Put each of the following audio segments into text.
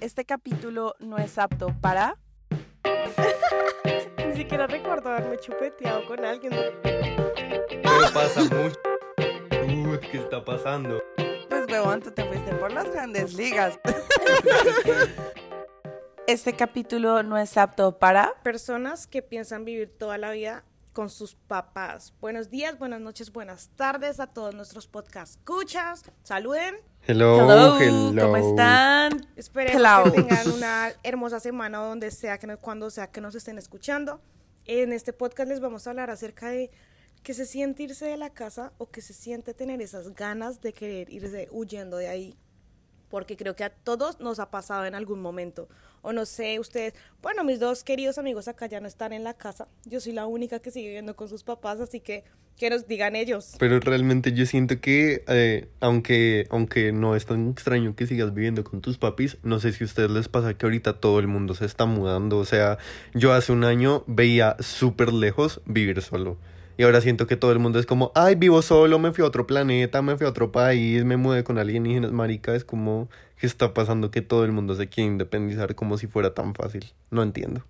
Este capítulo no es apto para... Ni siquiera recuerdo haberme chupeteado con alguien. Pero pasa mucho. Uy, ¿qué está pasando? Pues huevón, tú te fuiste por las grandes ligas. Este capítulo no es apto para... Personas que piensan vivir toda la vida con sus papás. Buenos días, buenas noches, buenas tardes a todos nuestros podcast escuchas. Saluden. Hello, Hello, ¿cómo están? Esperemos Hello. que tengan una hermosa semana donde sea que no- cuando sea que nos estén escuchando. En este podcast les vamos a hablar acerca de que se siente irse de la casa o que se siente tener esas ganas de querer irse huyendo de ahí. Porque creo que a todos nos ha pasado en algún momento. O no sé, ustedes, bueno, mis dos queridos amigos acá ya no están en la casa. Yo soy la única que sigue viviendo con sus papás, así que que nos digan ellos. Pero realmente yo siento que, eh, aunque, aunque no es tan extraño que sigas viviendo con tus papis, no sé si a ustedes les pasa que ahorita todo el mundo se está mudando. O sea, yo hace un año veía súper lejos vivir solo. Y ahora siento que todo el mundo es como, ay, vivo solo, me fui a otro planeta, me fui a otro país, me mudé con alienígenas, marica. Es como, ¿qué está pasando? Que todo el mundo se quiere independizar como si fuera tan fácil. No entiendo.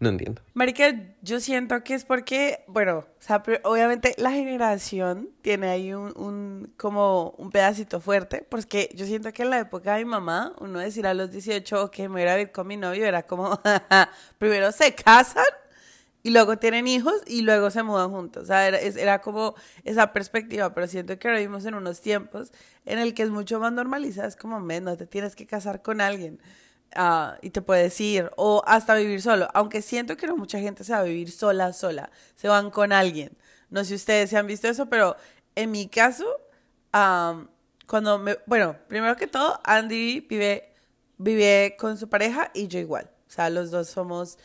No entiendo. Marica, yo siento que es porque, bueno, o obviamente la generación tiene ahí un, un- como un pedacito fuerte, porque yo siento que en la época de mi mamá, uno decir a los 18 que me voy a vivir con mi novio era como, primero se casan y luego tienen hijos y luego se mudan juntos. O sea, era, era como esa perspectiva, pero siento que ahora vivimos en unos tiempos en el que es mucho más normalizado, es como, men, no te tienes que casar con alguien ah, y te puedes ir o hasta vivir solo, aunque siento que no mucha gente se va a vivir sola, sola, se van con alguien. No sé si ustedes se han visto eso, pero en mi caso, am, cuando me, bueno, primero que todo, Andy vive, vive con su pareja y yo igual. O sea, los dos somos,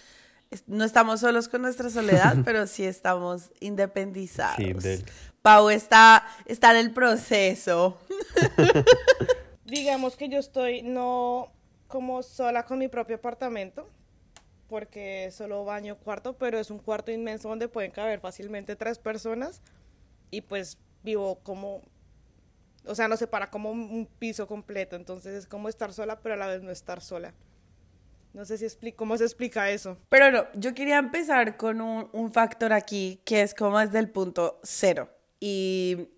no estamos solos con nuestra soledad, pero sí estamos independizados. Sí, del- Pau está, está en el proceso. Digamos que yo estoy no como sola con mi propio apartamento, porque solo baño cuarto, pero es un cuarto inmenso donde pueden caber fácilmente tres personas y pues vivo como, o sea, nos separa como un piso completo, entonces es como estar sola, pero a la vez no estar sola. No sé si explico cómo se explica eso. Pero no, yo quería empezar con un, un factor aquí que es como desde el punto cero. Y,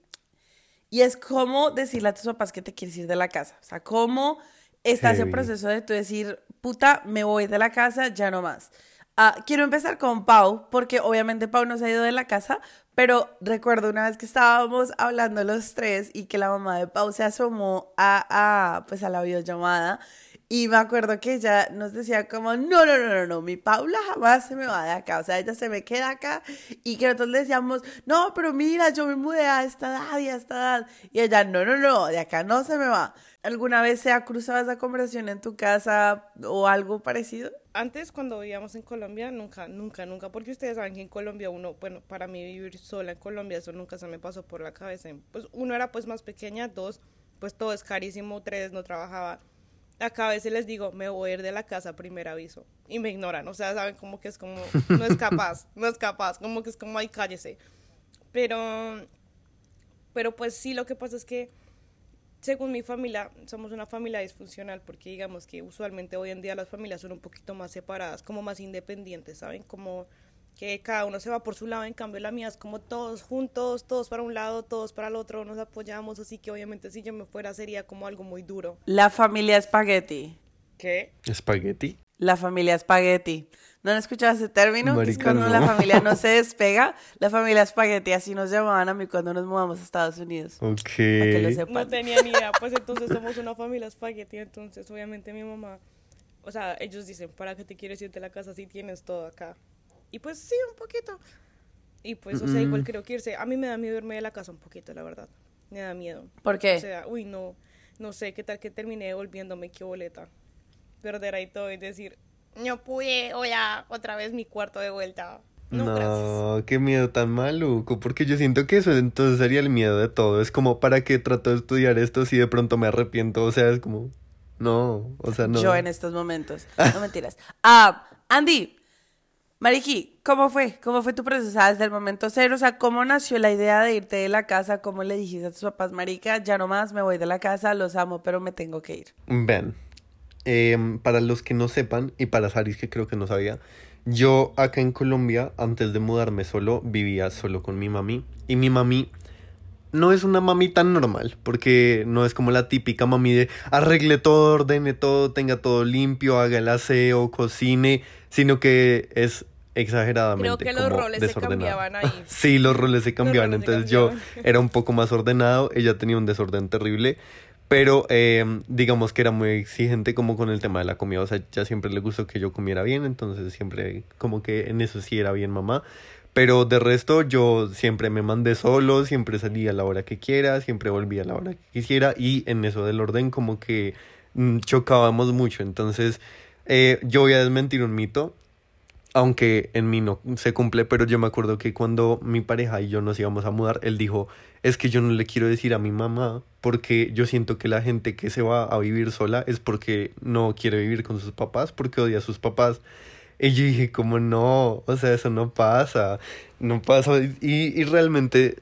y es como decirle a tus papás que te quieres ir de la casa. O sea, cómo está ese Heavy. proceso de tú decir, puta, me voy de la casa, ya no más. Ah, quiero empezar con Pau, porque obviamente Pau no se ha ido de la casa, pero recuerdo una vez que estábamos hablando los tres y que la mamá de Pau se asomó a, a, pues a la videollamada y me acuerdo que ella nos decía como, no, no, no, no, no, mi Paula jamás se me va de acá, o sea, ella se me queda acá y que nosotros le decíamos, no, pero mira, yo me mudé a esta edad y a esta edad y ella, no, no, no, de acá no se me va. ¿Alguna vez se ha cruzado esa conversación en tu casa o algo parecido? Antes, cuando vivíamos en Colombia, nunca, nunca, nunca, porque ustedes saben que en Colombia uno, bueno, para mí vivir sola en Colombia, eso nunca se me pasó por la cabeza. Pues uno era pues más pequeña, dos, pues todo es carísimo, tres, no trabajaba. Acá a veces les digo, me voy a ir de la casa, primer aviso, y me ignoran, o sea, saben como que es como, no es capaz, no es capaz, como que es como, ay, cállese. Pero, pero pues sí, lo que pasa es que según mi familia, somos una familia disfuncional porque digamos que usualmente hoy en día las familias son un poquito más separadas, como más independientes, ¿saben? Como que cada uno se va por su lado, en cambio la mía es como todos juntos, todos para un lado, todos para el otro, nos apoyamos, así que obviamente si yo me fuera sería como algo muy duro. La familia espagueti. ¿Qué? ¿Espagueti? La familia espagueti. ¿No han escuchado ese término? Que es Marica, cuando no. la familia no se despega. La familia espagueti, así nos llamaban a mí cuando nos mudamos a Estados Unidos. Ok. Para que lo sepan. No tenía ni idea, pues entonces somos una familia espagueti, entonces obviamente mi mamá, o sea, ellos dicen, ¿para qué te quieres ir de la casa si tienes todo acá? Y pues sí, un poquito. Y pues, o sea, igual creo que irse, a mí me da miedo irme de la casa un poquito, la verdad, me da miedo. ¿Por qué? O sea, uy, no, no sé, qué tal que terminé volviéndome qué boleta, perder ahí todo y decir, no pude, o ya, otra vez mi cuarto de vuelta. No. No, qué miedo tan maluco, porque yo siento que eso entonces sería el miedo de todo. Es como, ¿para qué trato de estudiar esto si de pronto me arrepiento? O sea, es como, no, o sea, no. Yo en estos momentos. No mentiras. Ah, Andy, Mariki, ¿cómo fue? ¿Cómo fue tu proceso? Desde el momento cero, o sea, ¿cómo nació la idea de irte de la casa? ¿Cómo le dijiste a tus papás, Marica, ya no más, me voy de la casa, los amo, pero me tengo que ir? Ven, em, para los que no sepan, y para Saris que creo que no sabía, yo acá en Colombia, antes de mudarme solo, vivía solo con mi mami. Y mi mami no es una mami tan normal, porque no es como la típica mami de arregle todo, ordene todo, tenga todo limpio, haga el aseo, cocine, sino que es exageradamente Creo que los como roles se desordenada. cambiaban ahí. Sí, los roles se cambiaban, roles se entonces yo era un poco más ordenado, ella tenía un desorden terrible, pero eh, digamos que era muy exigente como con el tema de la comida, o sea, ya siempre le gustó que yo comiera bien, entonces siempre como que en eso sí era bien mamá, pero de resto yo siempre me mandé solo, siempre salía a la hora que quiera, siempre volvía a la hora que quisiera y en eso del orden como que mm, chocábamos mucho, entonces eh, yo voy a desmentir un mito, aunque en mí no se cumple, pero yo me acuerdo que cuando mi pareja y yo nos íbamos a mudar, él dijo, es que yo no le quiero decir a mi mamá porque yo siento que la gente que se va a vivir sola es porque no quiere vivir con sus papás, porque odia a sus papás. Y yo dije, como no, o sea, eso no pasa, no pasa. Y, y realmente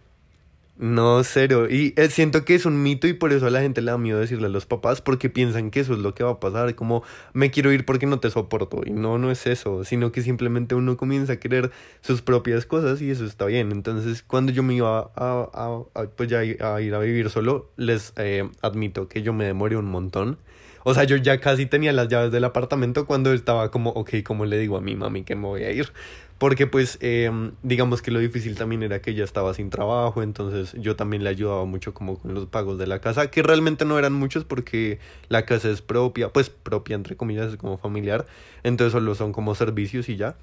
no, cero. Y eh, siento que es un mito y por eso a la gente le da miedo decirle a los papás porque piensan que eso es lo que va a pasar. Como me quiero ir porque no te soporto. Y no, no es eso, sino que simplemente uno comienza a querer sus propias cosas y eso está bien. Entonces, cuando yo me iba a, pues ya a ir a vivir solo, les eh, admito que yo me demoré un montón. O sea, yo ya casi tenía las llaves del apartamento cuando estaba como, ok, ¿cómo le digo a mi mami que me voy a ir? Porque pues eh, digamos que lo difícil también era que ella estaba sin trabajo, entonces yo también le ayudaba mucho como con los pagos de la casa, que realmente no eran muchos porque la casa es propia, pues propia entre comillas, es como familiar, entonces solo son como servicios y ya.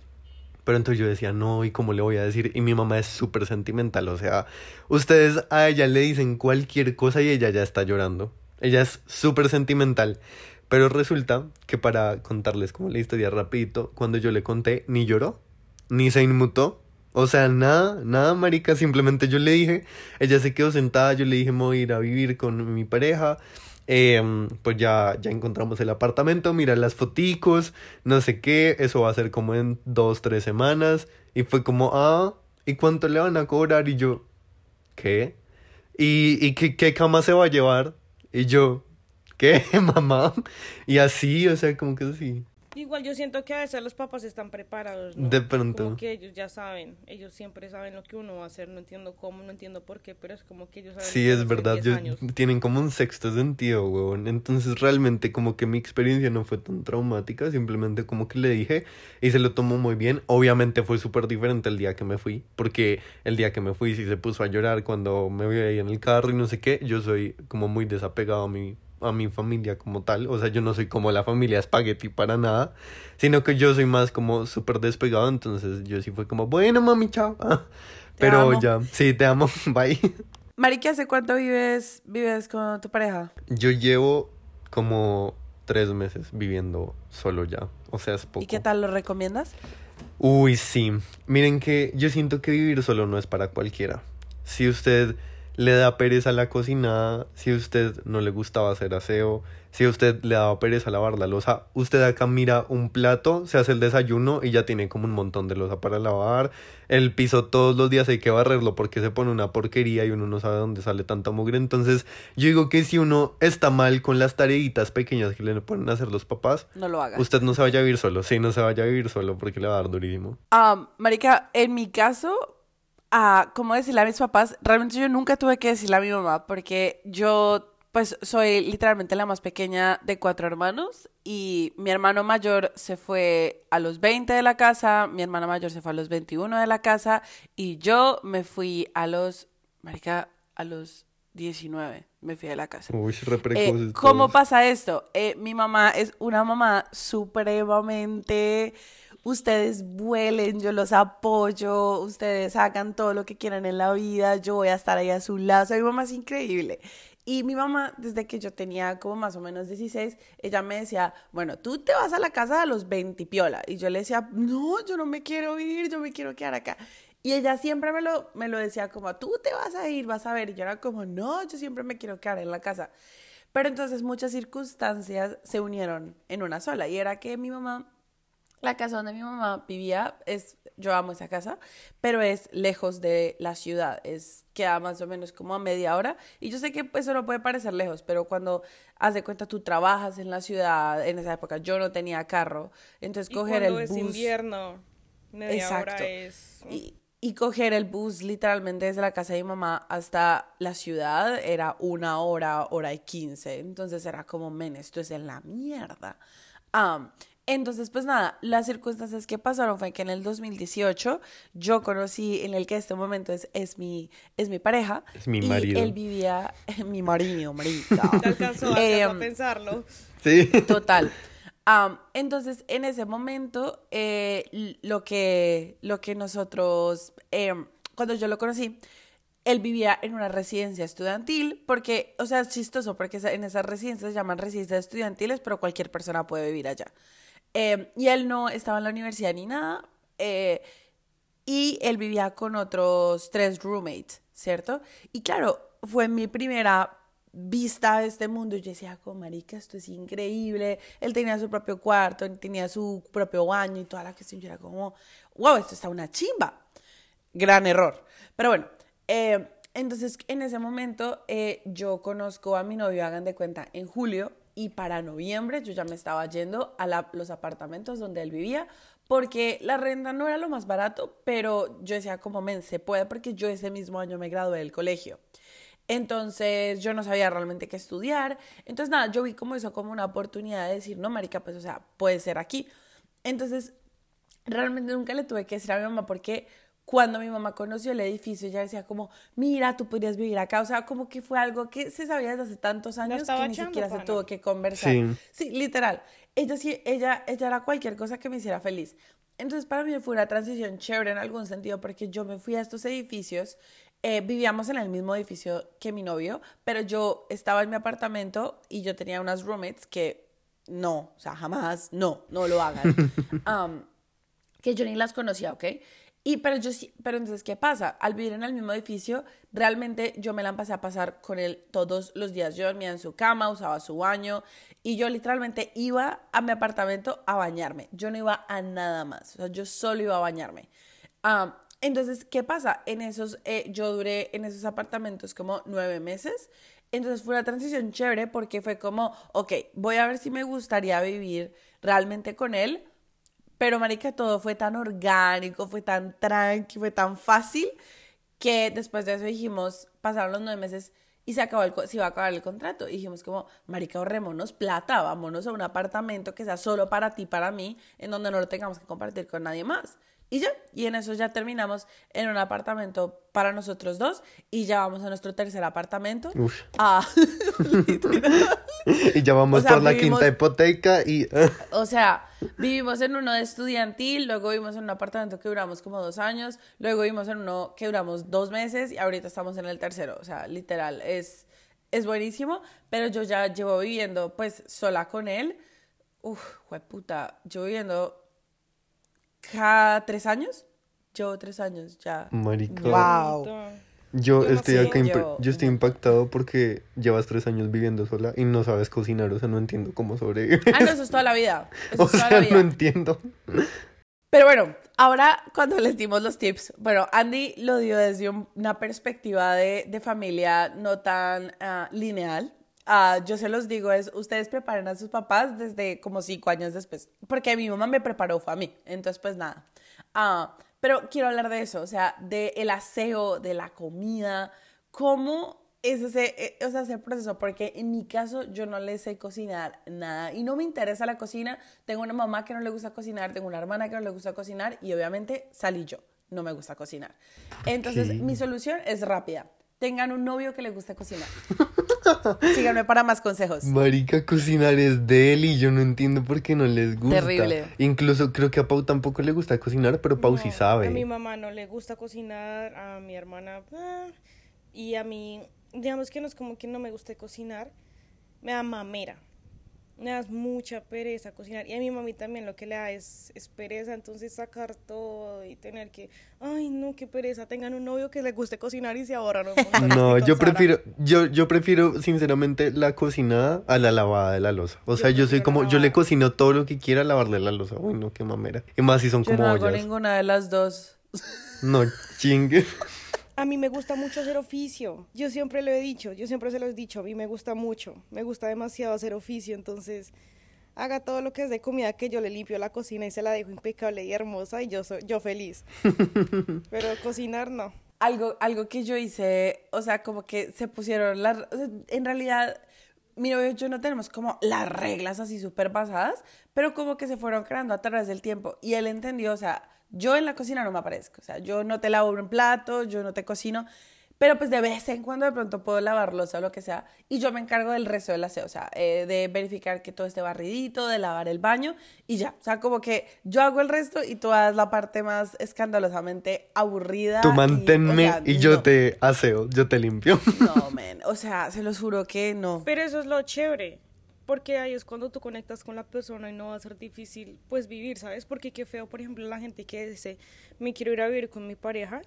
Pero entonces yo decía, no, ¿y cómo le voy a decir? Y mi mamá es súper sentimental, o sea, ustedes a ella le dicen cualquier cosa y ella ya está llorando. Ella es súper sentimental. Pero resulta que para contarles como la historia rapidito, cuando yo le conté, ni lloró, ni se inmutó. O sea, nada, nada, marica, simplemente yo le dije, ella se quedó sentada, yo le dije, voy a ir a vivir con mi pareja. Eh, pues ya, ya encontramos el apartamento, mira las foticos, no sé qué, eso va a ser como en dos, tres semanas. Y fue como, ah, ¿y cuánto le van a cobrar? Y yo, ¿qué? ¿Y, y qué, qué cama se va a llevar? Y yo, ¿qué, mamá? Y así, o sea, como que así. Igual yo siento que a veces los papás están preparados, ¿no? De pronto. Como que ellos ya saben, ellos siempre saben lo que uno va a hacer, no entiendo cómo, no entiendo por qué, pero es como que ellos saben. Sí, es verdad, 10 yo- tienen como un sexto sentido, huevón. Entonces realmente como que mi experiencia no fue tan traumática, simplemente como que le dije y se lo tomó muy bien. Obviamente fue súper diferente el día que me fui, porque el día que me fui sí se puso a llorar cuando me vi ahí en el carro y no sé qué. Yo soy como muy desapegado a mi, a mi familia como tal, o sea, yo no soy como la familia Spaghetti para nada, sino que yo soy más como súper despegado, entonces yo sí fue como, bueno mami, chao. Pero amo. ya, sí, te amo, bye. Marica, ¿hace cuánto vives, vives con tu pareja? Yo llevo como tres meses viviendo solo ya. O sea, es poco. ¿Y qué tal lo recomiendas? Uy, sí. Miren que yo siento que vivir solo no es para cualquiera. Si usted le da pereza la cocinada, si a usted no le gustaba hacer aseo, si a usted le daba pereza lavar la losa, usted acá mira un plato, se hace el desayuno y ya tiene como un montón de losa para lavar. El piso todos los días hay que barrerlo porque se pone una porquería y uno no sabe dónde sale tanta mugre. Entonces, yo digo que si uno está mal con las tareitas pequeñas que le ponen a hacer los papás, No lo hagas. usted no se vaya a vivir solo. Sí, no se vaya a vivir solo porque le va a dar durísimo. Ah, marica, en mi caso, ah, como decirle a mis papás, realmente yo nunca tuve que decirle a mi mamá porque yo, pues, soy literalmente la más pequeña de cuatro hermanos y mi hermano mayor se fue a los 20 de la casa, mi hermana mayor se fue a los 21 de la casa y yo me fui a los, marica, a los 19, me fui de la casa. Uy, Eh, ¿Cómo pasa esto? Eh, mi mamá es una mamá supremamente... Ustedes vuelen, yo los apoyo, ustedes hagan todo lo que quieran en la vida, yo voy a estar ahí a su lado. Mi mamá es increíble. Y mi mamá, desde que yo tenía como más o menos 16, ella me decía, bueno, tú te vas a la casa a los 20 y piola. Y yo le decía, no, yo no me quiero ir, yo me quiero quedar acá. Y ella siempre me lo, me lo decía como, tú te vas a ir, vas a ver. Y yo era como, no, yo siempre me quiero quedar en la casa. Pero entonces muchas circunstancias se unieron en una sola. Y era que mi mamá La casa donde mi mamá vivía es, yo amo esa casa, pero es lejos de la ciudad, es queda más o menos como a media hora y yo sé que eso no puede parecer lejos, pero cuando haz de cuenta tú trabajas en la ciudad, en esa época yo no tenía carro, entonces Y coger el es bus invierno, media Exacto. hora es... y, y coger el bus literalmente desde la casa de mi mamá hasta la ciudad era una hora, hora y quince. Entonces era como, men, esto es en la mierda. Am, entonces, pues nada, las circunstancias que pasaron fue que en el 2018 yo conocí en el que este momento es, es, mi, es mi pareja. Es mi y marido. él vivía, mi marido, marica. Te alcanzó, alcanzó Em, a pensarlo. Sí. Total. Entonces, en ese momento, eh, lo, que, lo que nosotros, em, cuando yo lo conocí, él vivía en una residencia estudiantil, porque, o sea, es chistoso, porque esa- en esas residencias se llaman residencias estudiantiles, pero cualquier persona puede vivir allá. Em, y él no estaba en la universidad ni nada, eh, y él vivía con otros tres roommates, ¿cierto? Y claro, fue mi primera vista a este mundo. Yo decía, como marica, esto es increíble. Él tenía su propio cuarto, tenía su propio baño y toda la cuestión. Yo era como, wow, esto está una chimba. Gran error. Pero bueno, eh, entonces en ese momento eh, yo conozco a mi novio, hagan de cuenta, en julio y para noviembre yo ya me estaba yendo a los apartamentos donde él vivía porque la renta no era lo más barato, pero yo decía como, men, se puede porque yo ese mismo año me gradué del colegio. Entonces yo no sabía realmente qué estudiar. Entonces nada, yo vi como eso como una oportunidad de decir, no, marica, pues o sea, puede ser aquí. Entonces realmente nunca le tuve que decir a mi mamá porque cuando mi mamá conoció el edificio ella decía como, mira, tú podrías vivir acá. O sea, como que fue algo que se sabía desde hace tantos años que ni echando, siquiera se tuvo que conversar. Sí. Sí, literal. Ella sí, ella, ella era cualquier cosa que me hiciera feliz. Entonces para mí fue una transición chévere en algún sentido porque yo me fui a estos edificios, eh, vivíamos en el mismo edificio que mi novio, pero yo estaba en mi apartamento y yo tenía unas roommates que no, o sea, jamás, no, no lo hagan. Am, que yo ni las conocía, ¿ok? Y, pero yo pero entonces, ¿qué pasa? Al vivir en el mismo edificio, realmente yo me la empecé a pasar con él todos los días. Yo dormía en su cama, usaba su baño y yo literalmente iba a mi apartamento a bañarme. Yo no iba a nada más, yo solo iba a bañarme. Entonces, ¿qué pasa? En esos, eh, yo duré en esos apartamentos como nueve meses. Entonces fue una transición chévere porque fue como, ok, voy a ver si me gustaría vivir realmente con él. Pero, marica, todo fue tan orgánico, fue tan tranqui, fue tan fácil, que después de eso dijimos, pasaron los nueve meses y se acabó el, se iba a acabar el contrato. Y dijimos como, marica, ahorrémonos plata, vámonos a un apartamento que sea solo para ti, para mí, en donde no lo tengamos que compartir con nadie más. Y ya, y en eso ya terminamos en un apartamento para nosotros dos y ya vamos a nuestro tercer apartamento. Uf. Ah. Y ya vamos O sea, por la vivimos- quinta hipoteca y... O sea, vivimos en uno de estudiantil, luego vivimos en un apartamento que duramos como dos años, luego vivimos en uno que duramos dos meses y ahorita estamos en el tercero. O sea, literal, es, es buenísimo, pero yo ya llevo viviendo pues sola con él. Uf, puta, llevo viviendo cada tres años. Llevo tres años ya. Marica. Wow. Yo Yo no estoy sé, acá, impre- yo- yo estoy impactado porque llevas tres años viviendo sola y no sabes cocinar, o sea, no entiendo cómo sobrevives. Ah, no, eso es toda la vida. Eso O es toda sea, la vida. no entiendo. Pero bueno, ahora cuando les dimos los tips, bueno, Andy lo dio desde un- una perspectiva de, de familia no tan ah, lineal. Ah, yo se los digo, es ustedes preparen a sus papás desde como cinco años después, porque mi mamá me preparó, fue a mí, entonces pues nada. Ah, pero quiero hablar de eso, o sea, de el aseo, de la comida, cómo es ese, sea, ese proceso, porque en mi caso yo no le sé cocinar nada y no me interesa la cocina. Tengo una mamá que no le gusta cocinar, tengo una hermana que no le gusta cocinar y obviamente salí yo, no me gusta cocinar. Entonces, Ok. mi solución es rápida. Tengan un novio que le guste cocinar. Síganme para más consejos. Marica, cocinar es de él y yo no entiendo por qué no les gusta. Terrible. Incluso creo que a Pau tampoco le gusta cocinar, pero Pau sí sabe. A mi mamá no le gusta cocinar, a mi hermana, ah, y a mí, digamos que no es como que no me guste cocinar, me da mamera. Me das mucha pereza cocinar. Y a mi mami también lo que le da es, es pereza, entonces sacar todo y tener que, ay no, qué pereza, tengan un novio que le guste cocinar y se ahorran. No, yo prefiero, yo, yo prefiero sinceramente la cocinada a la lavada de la losa. O sea, yo soy como, yo le cocino todo lo que quiera lavarle la losa. Uy, no, qué mamera. Y más si son Yo como no hago ollas. ninguna de las dos. No, chingue. A mí me gusta mucho hacer oficio. Yo siempre lo he dicho, yo siempre se lo he dicho. A mí me gusta mucho, me gusta demasiado hacer oficio. Entonces, haga todo lo que es de comida que yo le limpio la cocina y se la dejo impecable y hermosa y yo soy yo feliz. Pero cocinar no. Algo, algo que yo hice, o sea, como que se pusieron las... o sea, en realidad, mi novio y yo no tenemos como las reglas así súper basadas, pero como que se fueron creando a través del tiempo. Y él entendió, o sea, yo en la cocina no me aparezco, o sea, yo no te lavo un plato, yo no te cocino, pero pues de vez en cuando de pronto puedo lavarlos o lo que sea. Y yo me encargo del resto del aseo, o sea, eh, de verificar que todo esté barridito, de lavar el baño y ya. O sea, como que yo hago el resto y tú haces la parte más escandalosamente aburrida. Tú y, o manténme sea, y, yo no. te aseo, yo te limpio. No, men. O sea, se los juro que no. Pero eso es lo chévere. Porque ahí es cuando tú conectas con la persona y no va a ser difícil pues vivir, ¿sabes? Porque qué feo, por ejemplo, la gente que dice, me quiero ir a vivir con mi pareja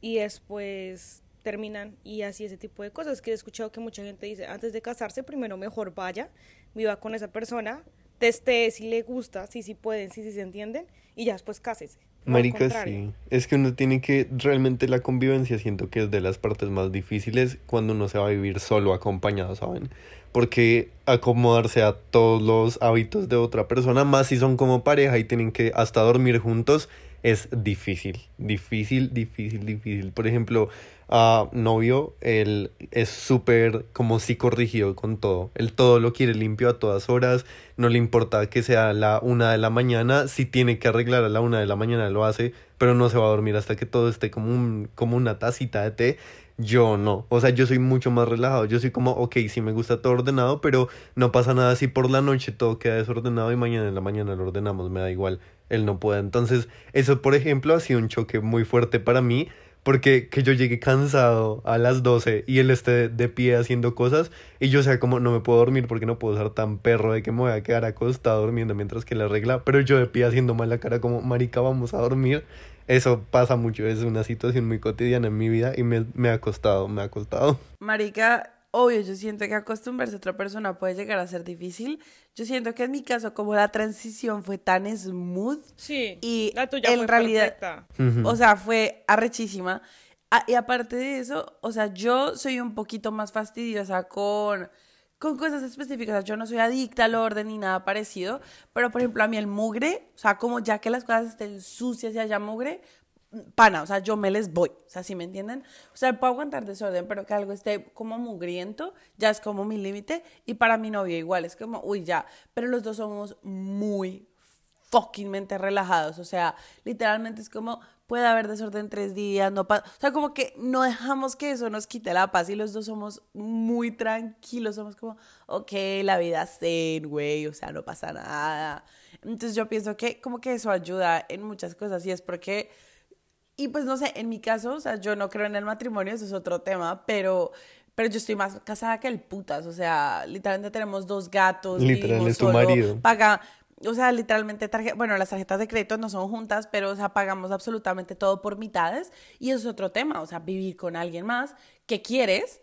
y después terminan y así ese tipo de cosas. Que he escuchado que mucha gente dice, antes de casarse, primero mejor vaya, viva con esa persona, teste si le gusta, si sí pueden, si sí se entienden y ya después cásese. Marica, sí. Es que uno tiene que, realmente la convivencia siento que es de las partes más difíciles cuando uno se va a vivir solo acompañado, ¿saben? Porque acomodarse a todos los hábitos de otra persona, más si son como pareja y tienen que hasta dormir juntos, es difícil, difícil, difícil, difícil. Por ejemplo, a novio, él es súper como psicorrígido con todo. Él todo lo quiere limpio a todas horas, no le importa que sea la una de la mañana, si tiene que arreglar a la una de la mañana lo hace, pero no se va a dormir hasta que todo esté como, un, como una tacita de té. Yo no, o sea, yo soy mucho más relajado, yo soy como, ok, sí me gusta todo ordenado, pero no pasa nada si por la noche todo queda desordenado y mañana en la mañana lo ordenamos, me da igual, él no puede. Entonces, eso, por ejemplo, ha sido un choque muy fuerte para mí, porque que yo llegue cansado a las 12 y él esté de pie haciendo cosas y yo sea como, no me puedo dormir porque no puedo ser tan perro de que me voy a quedar acostado durmiendo mientras que le arregla, pero yo de pie haciendo mal la cara como, marica, vamos a dormir. Eso pasa mucho, es una situación muy cotidiana en mi vida y me, me ha costado, me ha costado. Marica, obvio, yo siento que acostumbrarse a otra persona puede llegar a ser difícil. Yo siento que en mi caso, como la transición fue tan smooth Sí, y la tuya en fue realidad, perfecta. O sea, fue arrechísima. Ah, y aparte de eso, o sea, yo soy un poquito más fastidiosa con, con cosas específicas. O sea, yo no soy adicta al orden ni nada parecido, pero por ejemplo, a mí el mugre, o sea, como ya que las cosas estén sucias y haya mugre, pana, o sea, yo me les voy, o sea, ¿sí me entienden? O sea, puedo aguantar desorden, pero que algo esté como mugriento, ya es como mi límite, y para mi novio igual, es como, uy, ya, pero los dos somos muy fuckingmente relajados, o sea, literalmente es como, puede haber desorden tres días, no pasa, o sea, como que no dejamos que eso nos quite la paz y los dos somos muy tranquilos, somos como, ok, la vida zen, güey, o sea, no pasa nada. Entonces yo pienso que como que eso ayuda en muchas cosas y es porque y pues no sé, en mi caso, o sea, yo no creo en el matrimonio, eso es otro tema, pero, pero yo estoy más casada que el putas, o sea, literalmente tenemos dos gatos, Literal, es tu solo, marido. paga, o sea, literalmente, tarje- bueno, las tarjetas de crédito no son juntas, pero, o sea, pagamos absolutamente todo por mitades, y eso es otro tema, o sea, vivir con alguien más que quieres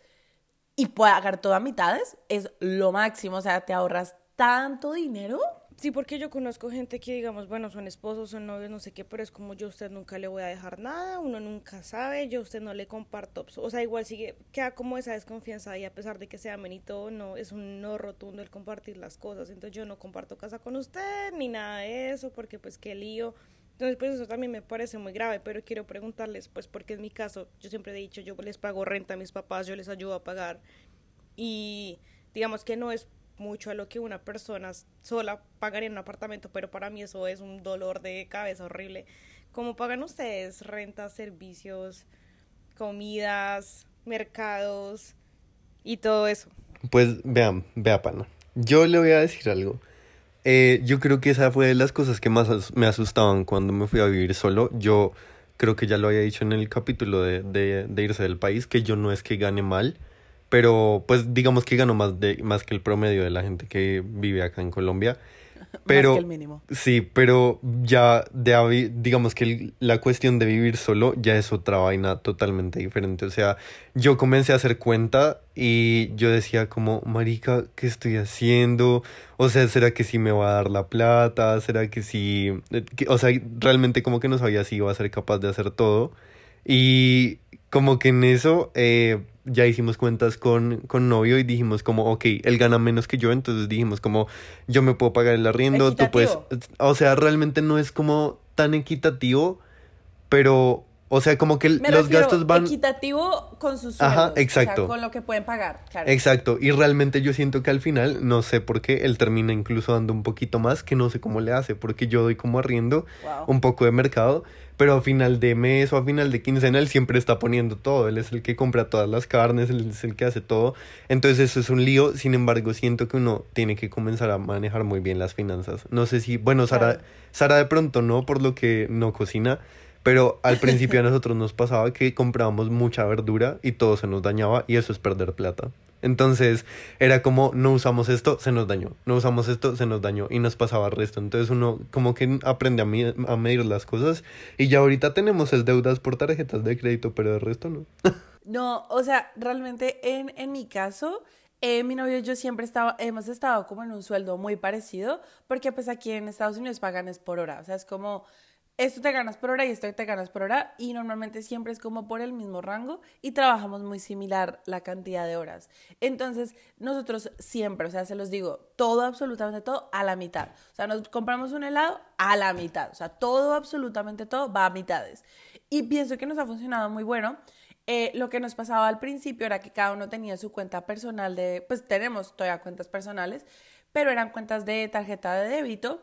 y pagar todo a mitades es lo máximo, o sea, te ahorras tanto dinero. Sí, porque yo conozco gente que, digamos, bueno, son esposos, son novios, no sé qué, pero es como yo a usted nunca le voy a dejar nada, uno nunca sabe, yo a usted no le comparto, o sea, igual sigue, queda como esa desconfianza y a pesar de que sea todo, no, es un no rotundo el compartir las cosas, entonces yo no comparto casa con usted ni nada de eso, porque pues qué lío, entonces pues eso también me parece muy grave, pero quiero preguntarles, pues porque en mi caso, yo siempre he dicho, yo les pago renta a mis papás, yo les ayudo a pagar, y digamos que no es mucho a lo que una persona sola pagaría en un apartamento, pero para mí eso es un dolor de cabeza horrible. ¿Cómo pagan ustedes rentas, servicios, comidas, mercados y todo eso? Pues vean, vea pana. Yo le voy a decir algo. Eh, yo creo que esa fue de las cosas que más me asustaban cuando me fui a vivir solo. Yo creo que ya lo había dicho en el capítulo de, de irse del país, que yo no es que gane mal, pero pues digamos que ganó más, de, más que el promedio de la gente que vive acá en Colombia. Pero, Más que el mínimo. Sí, pero ya de digamos que el- la cuestión de vivir solo ya es otra vaina totalmente diferente. O sea, yo comencé a hacer cuenta y yo decía como, marica, ¿qué estoy haciendo? O sea, ¿será que sí me va a dar la plata? ¿Será que sí? eh, O sea, realmente como que no sabía si iba a ser capaz de hacer todo. Y como que en eso eh, ya hicimos cuentas con, con novio y dijimos como, ok, él gana menos que yo, entonces dijimos como, yo me puedo pagar el arriendo, tú puedes... O sea, realmente no es como tan equitativo, pero, o sea, como que Me los gastos van... equitativo con sus Ajá, sueldos, o sea, exacto. con lo que pueden pagar, claro. Exacto, y realmente yo siento que al final, no sé por qué, él termina incluso dando un poquito más, que no sé cómo le hace, porque yo doy como arriendo Wow. un poco de mercado, pero a final de mes o a final de quincena él siempre está poniendo todo, él es el que compra todas las carnes, él es el que hace todo, entonces eso es un lío, sin embargo siento que uno tiene que comenzar a manejar muy bien las finanzas, no sé si, bueno, Sara, Claro. Sara de pronto no, por lo que no cocina, pero al principio a nosotros nos pasaba que comprábamos mucha verdura y todo se nos dañaba y eso es perder plata. Entonces era como no usamos esto, se nos dañó, no usamos esto, se nos dañó y nos pasaba el resto. Entonces uno como que aprende a, mi- a medir las cosas y ya ahorita tenemos es deudas por tarjetas de crédito, pero el resto no. No, o sea, realmente en, en mi caso, eh, mi novio y yo siempre estaba, hemos estado como en un sueldo muy parecido, porque pues aquí en Estados Unidos pagan es por hora, o sea, es como, esto te ganas por hora y esto te ganas por hora, y normalmente siempre es como por el mismo rango, y trabajamos muy similar la cantidad de horas. Entonces, nosotros siempre, o sea, se los digo, todo, absolutamente todo, a la mitad. O sea, nos compramos un helado a la mitad, o sea, todo, absolutamente todo va a mitades. Y pienso que nos ha funcionado muy bueno. Eh, lo que nos pasaba al principio era que cada uno tenía su cuenta personal de, pues tenemos todavía cuentas personales, pero eran cuentas de tarjeta de débito.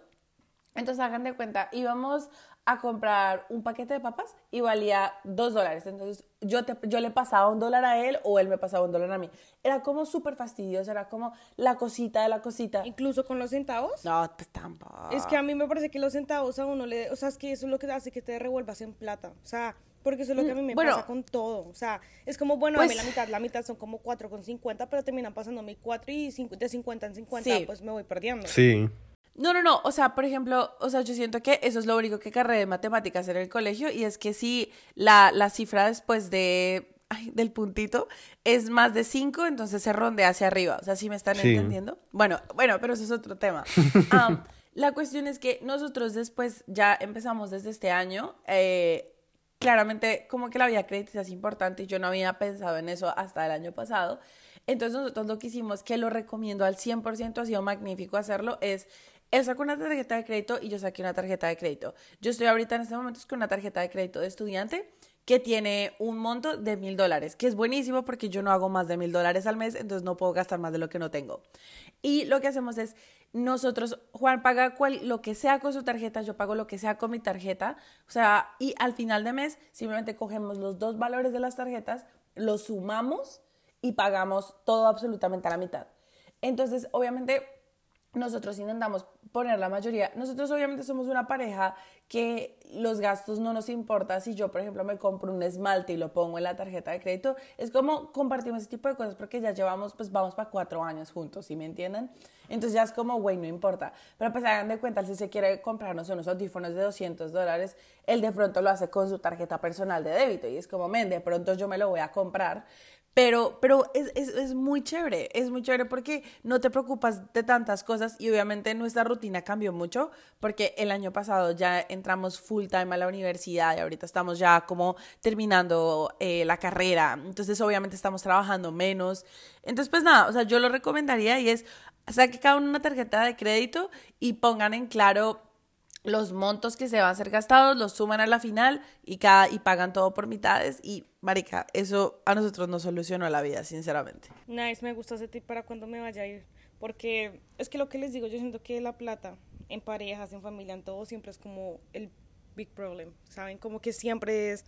Entonces hagan de cuenta, íbamos a comprar un paquete de papas y valía dos dólares. Entonces yo, te- yo le pasaba un dólar a él o él me pasaba un dólar a mí. Era como súper fastidioso, era como la cosita de la cosita. Incluso con los centavos. No, pues tampoco. Es que a mí me parece que los centavos a uno le... O sea, es que eso es lo que hace que te revuelvas en plata. O sea, porque eso es lo que a mí me bueno. pasa con todo. O sea, es como, bueno, a mí Pues- la mitad, la mitad son como 4,50, pero terminan pasándome 4 y cinco- de 50 en 50, Sí. pues me voy perdiendo. Sí, No, no, no. O sea, por ejemplo, o sea, yo siento que eso es lo único que carré de matemáticas en el colegio y es que si la, la cifra después de, ay, del puntito es más de 5, entonces se rondea hacia arriba. O sea, ¿sí me están Sí. entendiendo? Bueno, bueno, pero eso es otro tema. La cuestión es que nosotros después ya empezamos desde este año. eh, claramente, como que la vida crediticia es importante y yo no había pensado en eso hasta el año pasado. Entonces nosotros lo que hicimos, que lo recomiendo al 100%, ha sido magnífico hacerlo, es él sacó una tarjeta de crédito y yo saqué una tarjeta de crédito. Yo estoy ahorita en este momento con una tarjeta de crédito de estudiante que tiene un monto de mil dólares, que es buenísimo porque yo no hago más de mil dólares al mes, entonces no puedo gastar más de lo que no tengo. Y lo que hacemos es, nosotros, Juan paga cual- lo que sea con su tarjeta, yo pago lo que sea con mi tarjeta, o sea, y al final de mes simplemente cogemos los dos valores de las tarjetas, los sumamos y pagamos todo absolutamente a la mitad. Entonces, obviamente, nosotros intentamos poner la mayoría. Nosotros obviamente somos una pareja que los gastos no nos importa. Si yo, por ejemplo, me compro un esmalte y lo pongo en la tarjeta de crédito, es como compartimos ese tipo de cosas porque ya llevamos, pues vamos para cuatro años juntos, ¿sí me entienden? Entonces ya es como, güey, no importa. Pero pues hagan de cuenta, si se quiere comprarnos unos audífonos de 200 dólares, él de pronto lo hace con su tarjeta personal de débito y es como, men, de pronto yo me lo voy a comprar. Pero, pero es, es, es muy chévere, es muy chévere porque no te preocupas de tantas cosas y obviamente nuestra rutina cambió mucho porque el año pasado ya entramos full time a la universidad y ahorita estamos ya como terminando eh, la carrera, entonces obviamente estamos trabajando menos. Entonces pues nada, o sea, yo lo recomendaría y es, saque cada uno una tarjeta de crédito y pongan en claro los montos que se van a ser gastados, los suman a la final y, cada, y pagan todo por mitades y, marica, eso a nosotros nos solucionó la vida, sinceramente. Nice, me gusta ese tip para cuando me vaya a ir. Porque es que lo que les digo, yo siento que la plata en parejas, en familia, en todo, siempre es como el big problem, ¿saben? Como que siempre es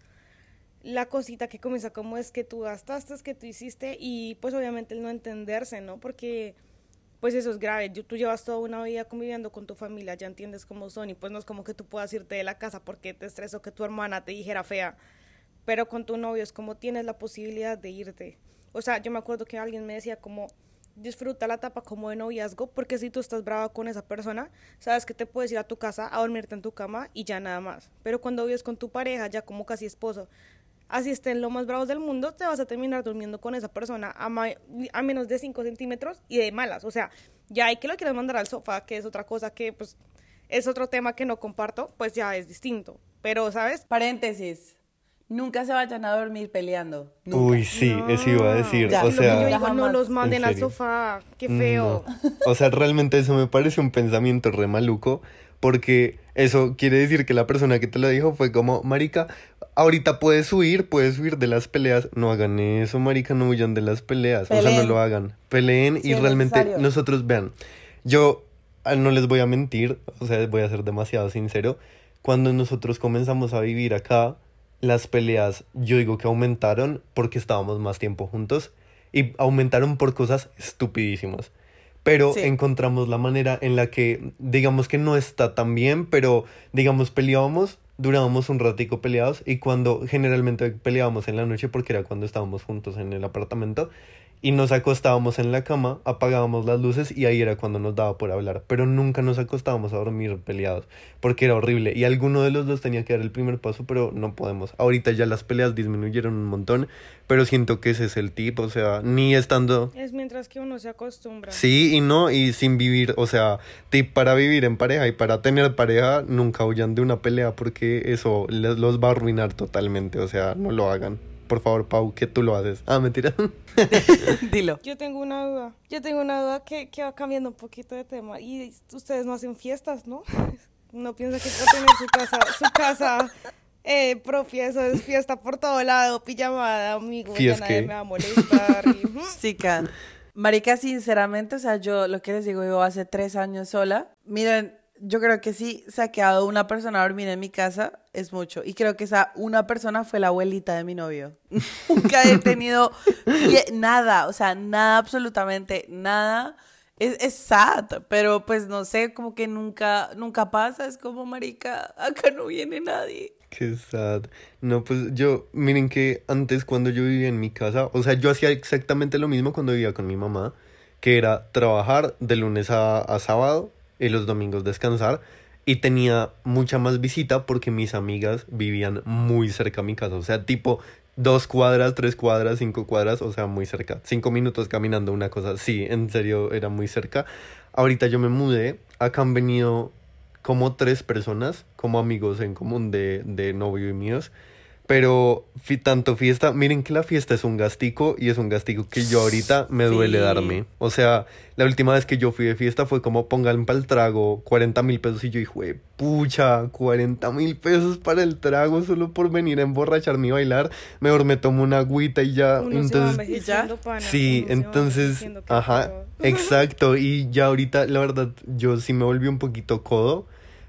la cosita que comienza como es que tú gastaste, es que tú hiciste y pues obviamente el no entenderse, ¿no? Porque pues eso es grave. Tú llevas toda una vida conviviendo con tu familia, ya entiendes cómo son y pues no es como que tú puedas irte de la casa porque te estresó que tu hermana te dijera fea, pero con tu novio es como tienes la posibilidad de irte O sea, yo me acuerdo que alguien me decía como disfruta la etapa como de noviazgo, porque si tú estás brava con esa persona, sabes que te puedes ir a tu casa a dormirte en tu cama y ya nada más. Pero cuando vives con tu pareja, ya como casi esposo, así estén lo más bravos del mundo, te vas a terminar durmiendo con esa persona a, a menos de 5 centímetros y de malas. O sea, ya hay que lo quieres mandar al sofá, que es otra cosa que pues es otro tema que no comparto, pues ya es distinto. Pero, ¿sabes? Paréntesis. Nunca se vayan a dormir peleando. Uy, sí, eso iba a decir. o sea, yo digo, no los manden al sofá, qué feo. O sea, realmente eso me parece un pensamiento re maluco, porque eso quiere decir que la persona que te lo dijo fue como, marica, ahorita puedes huir, puedes huir de las peleas. No hagan eso, marica, no huyan de las peleas. O sea, no lo hagan. Peleen y realmente nosotros vean. Yo ah, no les voy a mentir, o sea, voy a ser demasiado sincero. Cuando nosotros comenzamos a vivir acá, las peleas, yo digo que aumentaron porque estábamos más tiempo juntos y aumentaron por cosas estupidísimas. Pero encontramos la manera en la que, digamos que no está tan bien, pero digamos peleábamos, durábamos un ratico peleados y cuando generalmente peleábamos en la noche porque era cuando estábamos juntos en el apartamento, y nos acostábamos en la cama, apagábamos las luces y ahí era cuando nos daba por hablar. Pero nunca nos acostábamos a dormir peleados, porque era horrible. Y alguno de los dos tenía que dar el primer paso, pero no podemos. Ahorita ya las peleas disminuyeron un montón, pero siento que ese es el tipo, o sea, ni estando... Es mientras que uno se acostumbra. Sí, y no, y sin vivir, o sea, tip para vivir en pareja y para tener pareja, nunca huyan de una pelea porque eso les, los va a arruinar totalmente, o sea, no lo hagan por favor, Pau, que tú lo haces. Ah, mentira. Dilo. Yo tengo una duda. Yo tengo una duda que, que va cambiando un poquito de tema. Y ustedes no hacen fiestas, ¿no? No piensa que por tener su casa, su casa eh, propia, eso es fiesta por todo lado, pijamada, amigo, ya nadie me va a molestar. Sí, can. Marica, sinceramente, o sea, yo lo que les digo, yo hace tres años sola. Miren, yo creo que sí, se ha quedado una persona a dormir en mi casa es mucho. Y creo que esa una persona fue la abuelita de mi novio. Nunca he tenido nada, o sea, nada, absolutamente nada. Es, es, sad, pero pues no sé, como que nunca, nunca pasa. Es como, marica, acá no viene nadie. Qué sad. No, pues yo, miren que antes cuando yo vivía en mi casa, o sea, yo hacía exactamente lo mismo cuando vivía con mi mamá, que era trabajar de lunes a, a sábado y los domingos descansar. Y tenía mucha más visita porque mis amigas vivían muy cerca a mi casa. O sea, tipo dos cuadras, tres cuadras, cinco cuadras, o sea, muy cerca. Cinco minutos caminando, una cosa. Sí, en serio, era muy cerca. Ahorita yo me mudé. Acá han venido como tres personas, como amigos en común de, de novio y míos. Pero tanto fiesta, miren que la fiesta es un gastico y es un gastico que yo ahorita me duele darme. O sea, la última vez que yo fui de fiesta fue como pongan para el trago 40 mil pesos y yo dije, pucha, 40 mil pesos para el trago solo por venir a emborracharme y bailar. Mejor me tomo una agüita y ya. entonces, ya. sí, entonces, ajá, exacto. Y ya ahorita, la verdad, yo sí me volví un poquito codo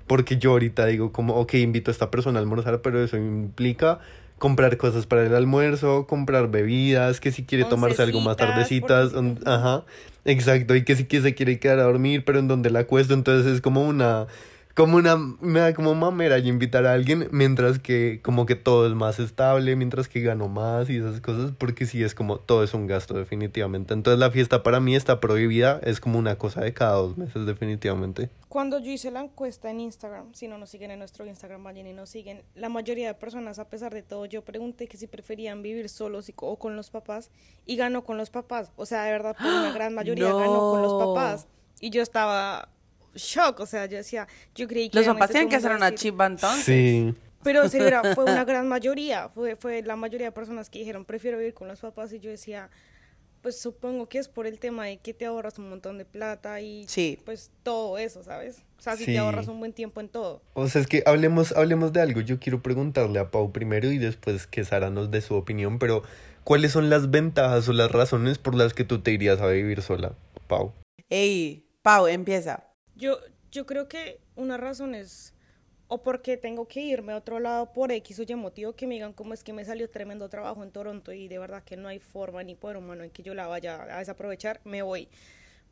porque yo ahorita digo como, ok, invito a esta persona a almorzar, pero eso implica comprar cosas para el almuerzo, comprar bebidas, que si quiere tomarse algo más tardecitas, ajá, exacto, y que si se quiere quedar a dormir, pero en donde la acuesto, entonces es como una como una, me da como mamera y invitar a alguien, mientras que como que todo es más estable, mientras que gano más y esas cosas, porque sí es como todo es un gasto definitivamente. Entonces la fiesta para mí está prohibida, es como una cosa de cada dos meses definitivamente. Cuando yo hice la encuesta en Instagram, si no nos siguen en nuestro Instagram, vayan y nos siguen, la mayoría de personas, a pesar de todo, yo pregunté que si preferían vivir solos o con los papás y ganó con los papás. O sea, de verdad, por una gran mayoría ganó con los papás. Y yo estaba shock, o sea, yo decía, yo creí que... Los papás tienen que hacer una chimba entonces. Sí. Pero fue una gran mayoría, fue, fue la mayoría de personas que dijeron, prefiero vivir con los papás, y yo decía, pues supongo que es por el tema de que te ahorras un montón de plata y pues todo eso, ¿sabes? O sea, si te ahorras un buen tiempo en todo. O sea, es que hablemos, hablemos de algo. Yo quiero preguntarle a Pau primero y después que Sara nos dé su opinión, pero ¿cuáles son las ventajas o las razones por las que tú te irías a vivir sola, Pau? Ey, Pau, empieza. Yo, yo creo que una razón es o porque tengo que irme a otro lado por X o Y motivo que me digan cómo es que me salió tremendo trabajo en Toronto y de verdad que no hay forma ni por humano en que yo la vaya a desaprovechar, me voy.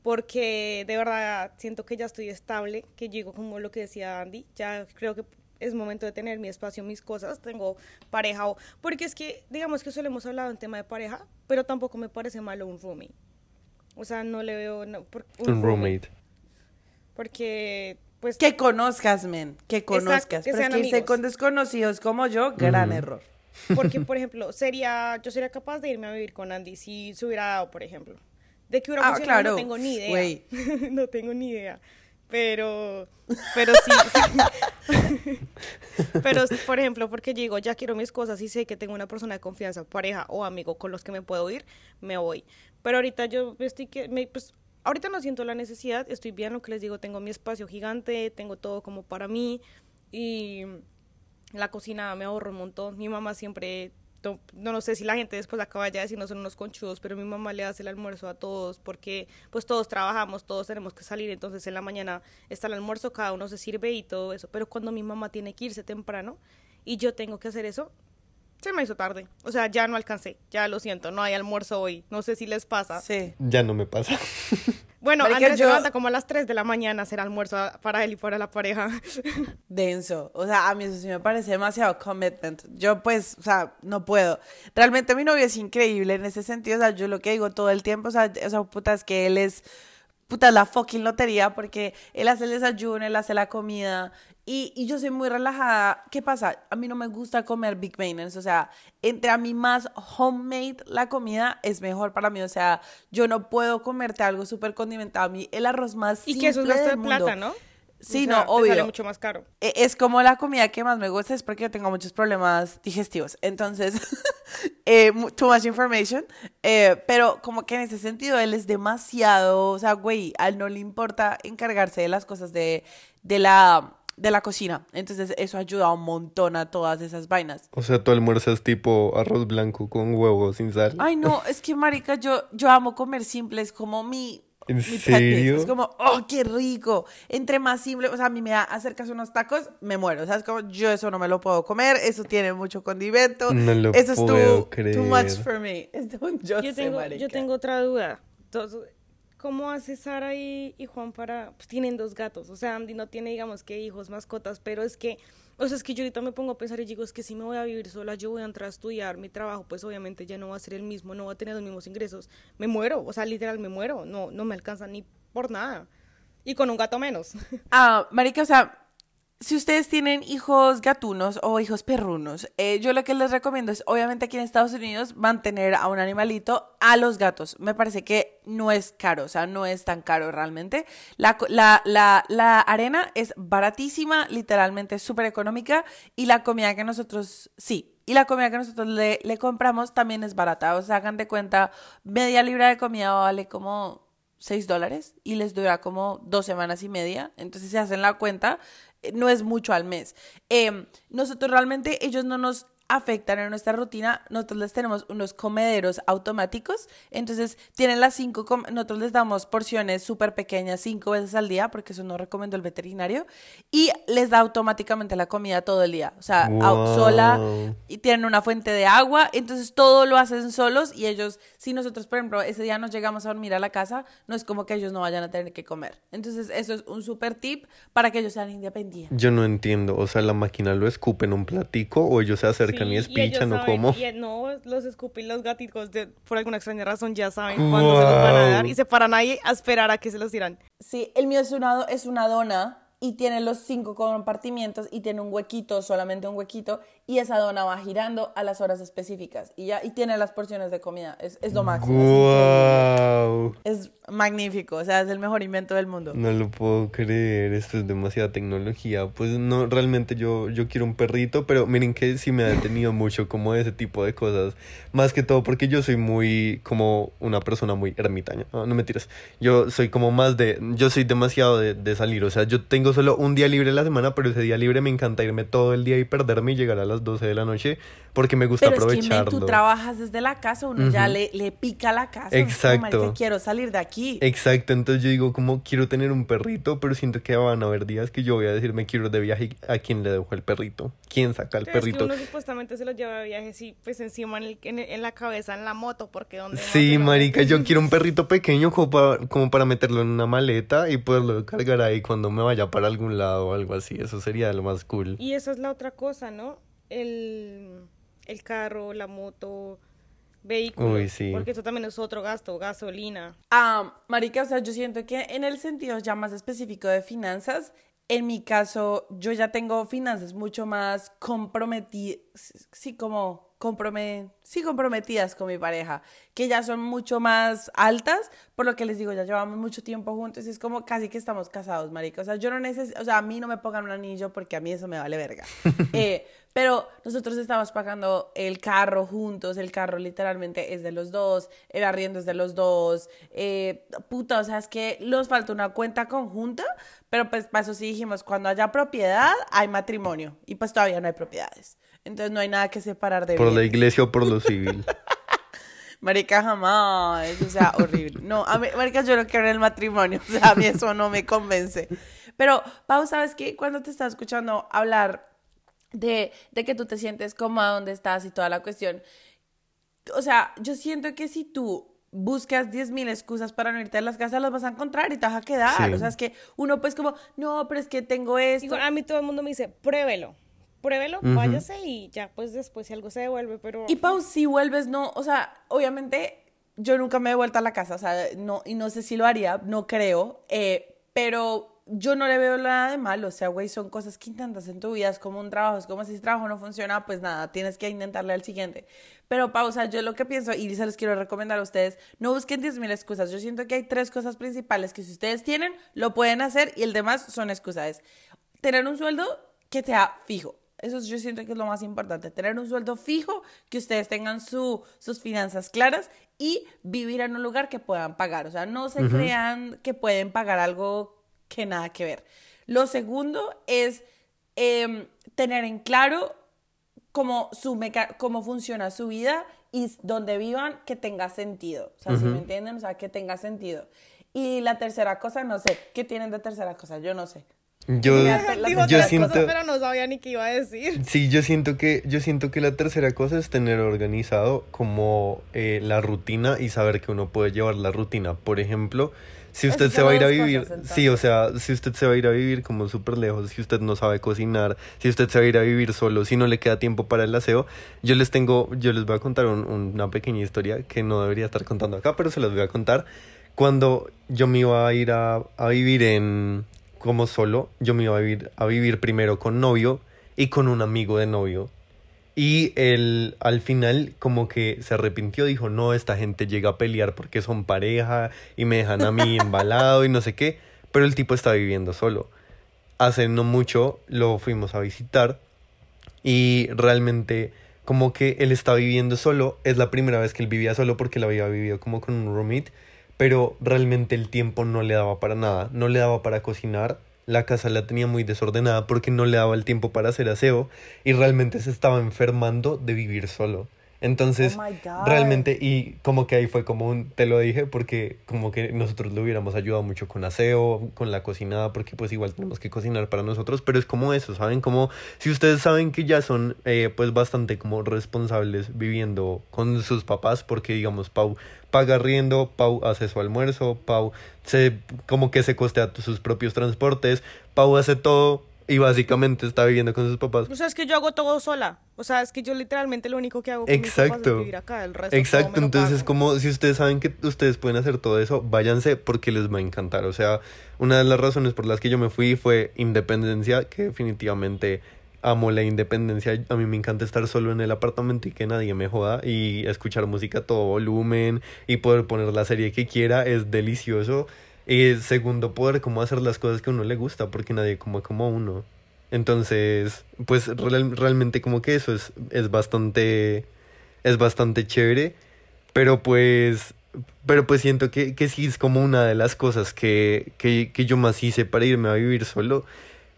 Porque de verdad siento que ya estoy estable, que llego como lo que decía Andy, ya creo que es momento de tener mi espacio, mis cosas, tengo pareja o... Porque es que, digamos que solo hemos hablado en tema de pareja, pero tampoco me parece malo un roommate. O sea, no le veo... no, por- Un roommate. Porque, pues... Que conozcas, men, que conozcas. que Pero es que irse con desconocidos como yo, gran error. Porque, por ejemplo, sería, yo sería capaz de irme a vivir con Andy si se hubiera dado, por ejemplo. De que hubiera Ah, funcionado claro. no tengo ni idea. No tengo ni idea. Pero, pero sí. sí. pero, por ejemplo, porque yo digo, ya quiero mis cosas y sé que tengo una persona de confianza, pareja o amigo con los que me puedo ir, me voy. Pero ahorita yo estoy que, me- pues, ahorita no siento la necesidad, estoy bien, lo que les digo, tengo mi espacio gigante, tengo todo como para mí y la cocina me ahorro un montón. Mi mamá siempre, no, no sé si la gente después acaba ya de decir no son unos conchudos, pero mi mamá le hace el almuerzo a todos porque pues todos trabajamos, todos tenemos que salir, entonces en la mañana está el almuerzo, cada uno se sirve y todo eso. Pero cuando mi mamá tiene que irse temprano y yo tengo que hacer eso, se me hizo tarde. O sea, ya no alcancé, ya lo siento, no hay almuerzo hoy. No sé si les pasa. Sí. Ya no me pasa. Bueno, Marica, Andrés se yo- levanta como a las 3 de la mañana a hacer almuerzo para él y para la pareja. denso. O sea, a mí eso sí me parece demasiado commitment. Yo pues, o sea, no puedo. Realmente mi novio es increíble en ese sentido. O sea, yo lo que digo todo el tiempo, o sea, o sea, puta, es que él es, puta, la fucking lotería porque él hace el desayuno, él hace la comida y, y yo soy muy relajada. ¿Qué pasa? A mí no me gusta comer big maintenance. O sea, entre a mí más homemade la comida es mejor para mí. O sea, yo no puedo comerte algo súper condimentado. A mí el arroz más y que eso es gasto de mundo. plata, ¿no? Sí, O sea, no, obvio. Sale mucho más caro. E- Es como la comida que más me gusta, es porque yo tengo muchos problemas digestivos. Entonces, eh, too much information. Eh, pero como que en ese sentido él es demasiado, o sea, güey, a él no le importa encargarse de las cosas de, de, la, de la cocina. Entonces eso ayuda un montón a todas esas vainas. O sea, tu almuerzo es tipo arroz blanco con huevo sin sal. Ay, no, es que, marica, yo, yo amo comer simple, es como mi... ¿En mi serio? Es como, oh, qué rico. Entre más simple, o sea, a mí me da acercas unos tacos, me muero. O sea, es como, yo eso no me lo puedo comer, eso tiene mucho condimento. No lo eso es puedo too, creer. too much for me. Es yo, yo sé, tengo, yo tengo otra duda. Entonces, ¿Cómo hace Sara y, Juan para...? Pues tienen dos gatos. O sea, Andy no tiene, digamos, que hijos, mascotas, pero es que... O sea, es que yo ahorita me pongo a pensar y digo, es que si me voy a vivir sola, yo voy a entrar a estudiar, mi trabajo, pues obviamente ya no va a ser el mismo, no va a tener los mismos ingresos. Me muero, o sea, literal, me muero. No, no me alcanza ni por nada. Y con un gato menos. Ah, marica, o sea, si ustedes tienen hijos gatunos o hijos perrunos, eh, yo lo que les recomiendo es, obviamente aquí en Estados Unidos, mantener a un animalito a los gatos. Me parece que no es caro, o sea, no es tan caro realmente. La, la, la, la arena es baratísima, literalmente súper económica, y la comida que nosotros, sí, y la comida que nosotros le, le compramos también es barata. O sea, hagan de cuenta, media libra de comida vale como 6 dólares y les dura como dos semanas y media. Entonces, si hacen la cuenta, eh, no es mucho al mes. Eh, nosotros realmente, ellos no nos afectan en nuestra rutina. Nosotros les tenemos unos comederos automáticos. Entonces, tienen las cinco, com- nosotros les damos porciones súper pequeñas cinco veces al día, porque eso no recomendó el veterinario. Y les da automáticamente la comida todo el día. O sea, Wow. sola y tienen una fuente de agua, entonces todo lo hacen solos y ellos, si nosotros, por ejemplo, ese día nos llegamos a dormir a la casa, no es como que ellos no vayan a tener que comer. Entonces, eso es un super tip para que ellos sean independientes. Yo no entiendo, o sea, la máquina lo escupe en un platico o ellos se acercan y espichan o cómo. y, no, los Scoopy, los gaticos, de, por alguna extraña razón, ya saben cuándo se los van a dar Wow. y se paran ahí a esperar a que se los tiran. Sí, el mío es una, es una dona y tiene los cinco compartimientos y tiene un huequito, solamente un huequito, y esa dona va girando a las horas específicas y ya, y tiene las porciones de comida. Es, es lo máximo. ¡Guau! Es magnífico, o sea, es el mejor invento del mundo. No lo puedo creer, esto es demasiada tecnología. Pues no, realmente yo, yo quiero un perrito, pero miren que sí me ha detenido mucho como ese tipo de cosas. Más que todo porque yo soy muy, como una persona muy ermitaña. No, no mentiras. Yo soy como más de, yo soy demasiado de, de salir. O sea, yo tengo solo un día libre a la semana, pero ese día libre me encanta irme todo el día y perderme y llegar a las 12 de la noche porque me gusta Pero es que men, aprovecharlo. tú trabajas desde la casa, uno ya le, le pica la casa. es como, Exacto. "Marica, quiero salir de aquí. Exacto, entonces yo digo como quiero tener un perrito, pero siento que van a haber días que yo voy a decir me quiero ir de viaje a quién le dejo el perrito, quién saca el Pero es que perrito. uno supuestamente se los lleva de viajes y pues encima en, el- en, en la cabeza, en la moto, porque donde Sí, lo marica, yo quiero un perrito pequeño como para, como para meterlo en una maleta y poderlo cargar ahí cuando me vaya para algún lado o algo así. Eso sería lo más cool. Y esa es la otra cosa, ¿no? El, el carro, la moto, vehículo. Uy, sí. Porque eso también es otro gasto, gasolina. Ah, marica, o sea, yo siento que en el sentido ya más específico de finanzas, en mi caso, yo ya tengo finanzas mucho más comprometidas, sí, como comprome sí, comprometidas con mi pareja, que ya son mucho más altas, por lo que les digo, ya llevamos mucho tiempo juntos y es como casi que estamos casados, marica. O sea, yo no necesito, o sea, a mí no me pongan un anillo porque a mí eso me vale verga. eh, pero nosotros estamos pagando el carro juntos, el carro literalmente es de los dos, el arriendo es de los dos, eh, puta, o sea, es que nos falta una cuenta conjunta, pero pues para eso sí dijimos, cuando haya propiedad, hay matrimonio, y pues todavía no hay propiedades. Entonces no hay nada que separar de Por la iglesia o por lo civil. Marica, jamás. O sea, horrible. No, a mí, Marica, yo no quiero en el matrimonio. O sea, a mí eso no me convence. Pero, Pau, ¿sabes qué? Cuando te estás escuchando hablar de, de que tú te sientes cómoda donde estás y toda la cuestión, o sea, yo siento que si tú buscas 10.000 excusas para no irte a las casas, las vas a encontrar y te vas a quedar. Sí. O sea, es que uno pues como, no, pero es que tengo esto. Igual a mí todo el mundo me dice, pruébelo. Pruébelo, váyase y ya pues después si algo se devuelve, pero... Y Pau, si vuelves, no, o sea, obviamente yo nunca me he vuelto a la casa, o sea, no, y no sé si lo haría, no creo, eh, pero yo no le veo nada de malo, o sea, güey, son cosas que intentas en tu vida, es como un trabajo, es como si ese trabajo no funciona, pues nada, tienes que intentarle al siguiente. Pero Pau, o sea, yo lo que pienso, y se los quiero recomendar a ustedes, no busquen 10.000 excusas, yo siento que hay tres cosas principales que si ustedes tienen, lo pueden hacer y el demás son excusas. Tener un sueldo que sea fijo. Eso yo siento que es lo más importante, tener un sueldo fijo, que ustedes tengan su, sus finanzas claras y vivir en un lugar que puedan pagar. O sea, no se crean que pueden pagar algo que nada que ver. Lo segundo es em, tener en claro cómo, su meca- cómo funciona su vida y donde vivan que tenga sentido. O sea, si me entienden? O sea, que tenga sentido. Y la tercera cosa, no sé, ¿qué tienen de tercera cosa? Yo no sé. Yo, Digo yo siento... cosas, pero no sabía ni qué iba a decir. Sí, yo siento que, yo siento que la tercera cosa es tener organizado como eh, la rutina y saber que uno puede llevar la rutina. Por ejemplo, si usted se va a ir a vivir, cosas, sí, o sea, si usted se va a ir a vivir como súper lejos, si usted no sabe cocinar, si usted se va a ir a vivir solo, si no le queda tiempo para el aseo, yo les tengo, yo les voy a contar un- una pequeña historia que no debería estar contando acá, pero se las voy a contar. Cuando yo me iba a ir a, a vivir en como solo, yo me iba a vivir, a vivir primero con novio y con un amigo de novio. Y él al final como que se arrepintió, dijo, no, esta gente llega a pelear porque son pareja y me dejan a mí embalado y no sé qué, pero el tipo está viviendo solo. Hace no mucho lo fuimos a visitar y realmente como que él está viviendo solo, es la primera vez que él vivía solo porque él había vivido como con un roommate, pero realmente el tiempo no le daba para nada, no le daba para cocinar, la casa la tenía muy desordenada porque no le daba el tiempo para hacer aseo y realmente se estaba enfermando de vivir solo. Entonces, Oh realmente, y como que ahí fue como un, te lo dije, porque como que nosotros le hubiéramos ayudado mucho con aseo, con la cocinada, porque pues igual tenemos que cocinar para nosotros, pero es como eso, ¿saben? Como si ustedes saben que ya son eh, pues bastante como responsables viviendo con sus papás, porque digamos, Pau paga riendo, Pau hace su almuerzo, Pau se como que se costea sus propios transportes, Pau hace todo y básicamente está viviendo con sus papás. O sea, es que yo hago todo sola. O sea, es que yo literalmente lo único que hago con mis papás es Exacto. vivir acá. El resto Exacto, entonces es como si ustedes saben que ustedes pueden hacer todo eso, váyanse porque les va a encantar. O sea, una de las razones por las que yo me fui fue independencia, que definitivamente amo la independencia. A mí me encanta estar solo en el apartamento y que nadie me joda y escuchar música a todo volumen y poder poner la serie que quiera es delicioso. Y segundo, poder como hacer las cosas que a uno le gusta porque nadie como como uno. Entonces, pues real- realmente como que eso es, es bastante es bastante chévere, pero pues pero pues siento que, que sí es como una de las cosas que, que, que yo más hice para irme a vivir solo.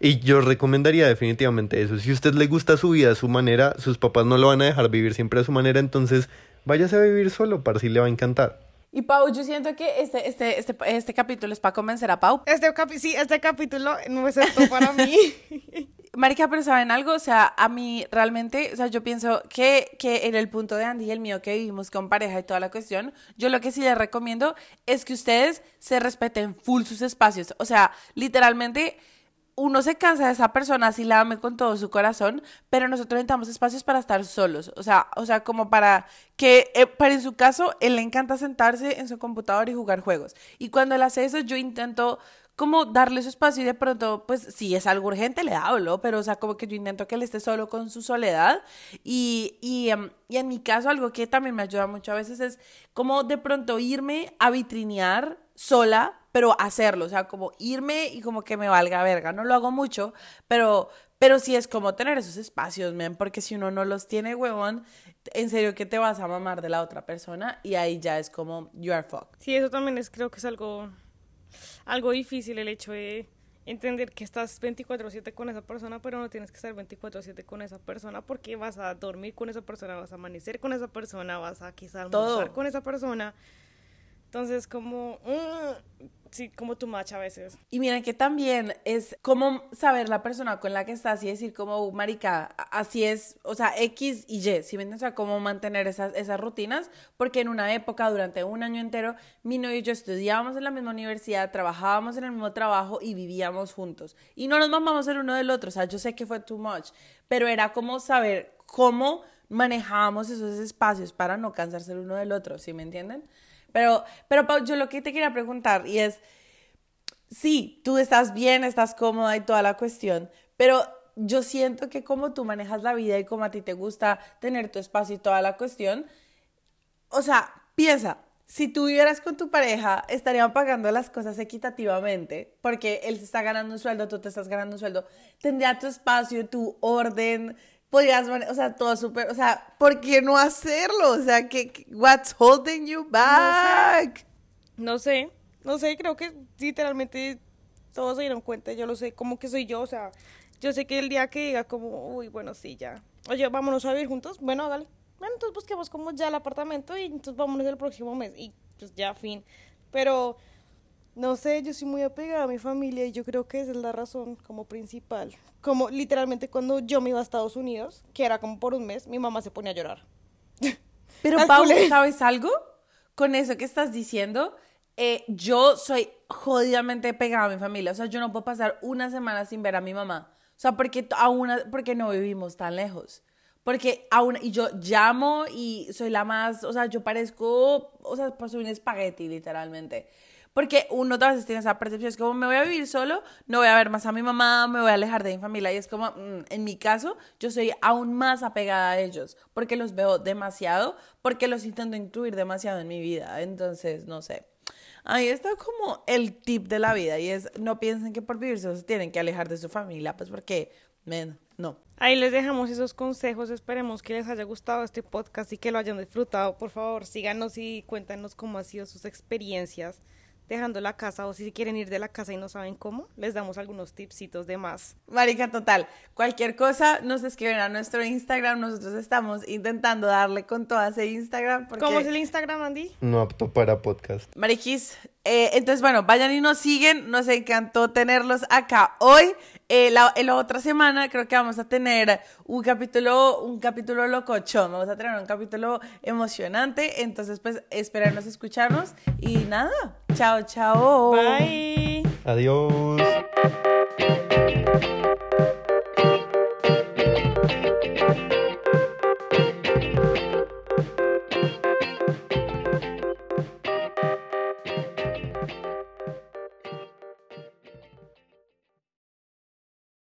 Y yo recomendaría definitivamente eso. Si a usted le gusta su vida a su manera, sus papás no lo van a dejar vivir siempre a su manera, entonces váyase a vivir solo, para si le va a encantar. Y Pau, yo siento que este, este, este, este capítulo es para convencer a Pau. Este, capi sí, este capítulo no es esto para mí. Marica, pero ¿saben algo? O sea, a mí realmente, o sea, yo pienso que, que en el punto de Andy y el mío que vivimos con pareja y toda la cuestión, yo lo que sí les recomiendo es que ustedes se respeten full sus espacios. O sea, literalmente, uno se cansa de esa persona, así la ame con todo su corazón, pero nosotros necesitamos espacios para estar solos. O sea, o sea como para que, eh, para en su caso, él le encanta sentarse en su computador y jugar juegos. Y cuando él hace eso, yo intento como darle su espacio y de pronto, pues si es algo urgente, le hablo, pero o sea, como que yo intento que él esté solo con su soledad. Y, y, em, y en mi caso, algo que también me ayuda mucho a veces es como de pronto irme a vitrinear sola pero hacerlo, o sea, como irme y como que me valga verga. No lo hago mucho, pero, pero sí es como tener esos espacios, men, porque si uno no los tiene, huevón, en serio que te vas a mamar de la otra persona y ahí ya es como, you are fucked. Sí, eso también es, creo que es algo, algo difícil el hecho de entender que estás 24/7 con esa persona, pero no tienes que estar 24/7 con esa persona porque vas a dormir con esa persona, vas a amanecer con esa persona, vas a quizás almorzar con esa persona. Entonces, como, mm, sí, como tu match a veces. Y miren que también es como saber la persona con la que estás y decir como, marica, así es, o sea, X y Y, ¿sí ven? O sea, cómo mantener esas, esas rutinas, porque en una época, durante un año entero, mi novio y yo estudiábamos en la misma universidad, trabajábamos en el mismo trabajo y vivíamos juntos. Y no nos mamamos el uno del otro, o sea, yo sé que fue too much, pero era como saber cómo manejábamos esos espacios para no cansarse el uno del otro, ¿sí me entienden? Pero, pero yo lo que te quería preguntar y es, sí, tú estás bien, estás cómoda y toda la cuestión, pero yo siento que como tú manejas la vida y como a ti te gusta tener tu espacio y toda la cuestión, o sea, piensa, si tú vivieras con tu pareja, estarían pagando las cosas equitativamente, porque él se está ganando un sueldo, tú te estás ganando un sueldo, tendría tu espacio, tu orden, podrías, o sea, todo súper, o sea, ¿por qué no hacerlo? O sea, ¿qué, what's holding you back? No sé, no sé, creo que literalmente todos se dieron cuenta, yo lo sé, como que soy yo, o sea, yo sé que el día que diga como, uy, bueno, sí, ya, oye, vámonos a vivir juntos, bueno, dale, bueno, entonces busquemos como ya el apartamento y entonces vámonos el próximo mes y pues ya, fin, pero no sé, yo soy muy apegada a mi familia y yo creo que esa es la razón como principal. Como literalmente cuando yo me iba a Estados Unidos, que era como por un mes, mi mamá se ponía a llorar. Pero Paula, ¿sabes algo? Con eso que estás diciendo, eh, yo soy jodidamente pegada a mi familia. O sea, yo no puedo pasar una semana sin ver a mi mamá. O sea, porque, aún, porque no vivimos tan lejos. Porque aún, y yo llamo y soy la más, o sea, yo parezco, o sea, soy un espagueti, literalmente. Porque uno a veces tiene esa percepción, es como me voy a vivir solo, no voy a ver más a mi mamá, me voy a alejar de mi familia. Y es como, mm, en mi caso, yo soy aún más apegada a ellos, porque los veo demasiado, porque los intento incluir demasiado en mi vida. Entonces, no sé. Ahí está como el tip de la vida y es no piensen que por vivir se tienen que alejar de su familia, pues porque, men, no. Ahí les dejamos esos consejos, esperemos que les haya gustado este podcast y que lo hayan disfrutado. Por favor, síganos y cuéntanos cómo han sido sus experiencias dejando la casa o si quieren ir de la casa y no saben cómo, les damos algunos tipsitos de más. Marica, total, cualquier cosa nos escriben a nuestro Instagram, nosotros estamos intentando darle con todo ese Instagram. ¿Cómo es el Instagram, Andy? No apto para podcast. Mariquis, eh, entonces, bueno, vayan y nos siguen. Nos encantó tenerlos acá hoy. Eh, la, en la otra semana creo que vamos a tener un capítulo, un capítulo locochón. Vamos a tener un capítulo emocionante. Entonces, pues, esperarnos escucharnos. Y nada, chao, chao. Bye. Adiós.